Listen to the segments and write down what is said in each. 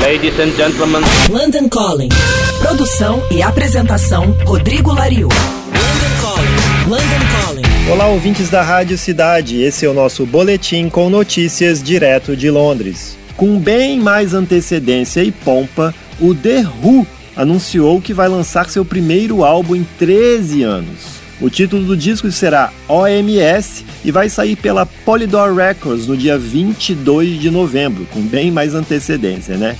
Ladies and gentlemen. London Calling. Produção e apresentação Rodrigo Lariu. London Calling. London Calling. Olá, ouvintes da Rádio Cidade. Esse é o nosso boletim com notícias direto de Londres. Com bem mais antecedência e pompa, o The Who anunciou que vai lançar seu primeiro álbum em 13 anos. O título do disco será OMS e vai sair pela Polydor Records no dia 22 de novembro, com bem mais antecedência, né?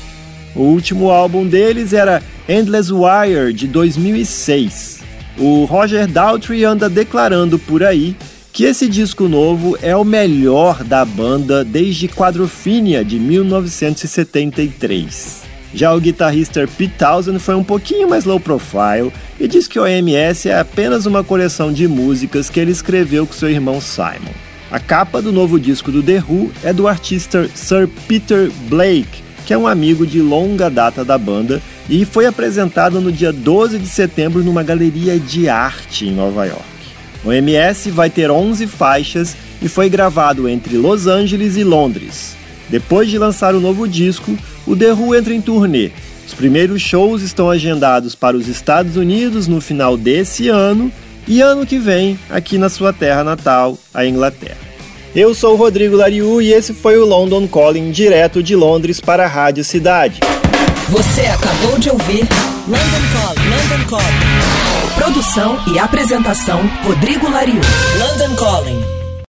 O último álbum deles era Endless Wire de 2006. O Roger Daltrey anda declarando por aí que esse disco novo é o melhor da banda desde Quadrophenia de 1973. Já o guitarrista Pete Townsend foi um pouquinho mais low profile e diz que o OMS é apenas uma coleção de músicas que ele escreveu com seu irmão Simon. A capa do novo disco do The Who é do artista Sir Peter Blake, que é um amigo de longa data da banda e foi apresentado no dia 12 de setembro numa galeria de arte em Nova York. O MS vai ter 11 faixas e foi gravado entre Los Angeles e Londres. Depois de lançar o novo disco, o The Who entra em turnê. Os primeiros shows estão agendados para os Estados Unidos no final desse ano e ano que vem aqui na sua terra natal, a Inglaterra. Eu sou o Rodrigo Lariu e esse foi o London Calling direto de Londres para a Rádio Cidade. Você acabou de ouvir London Calling. London Calling. Produção e apresentação Rodrigo Lariu. London Calling.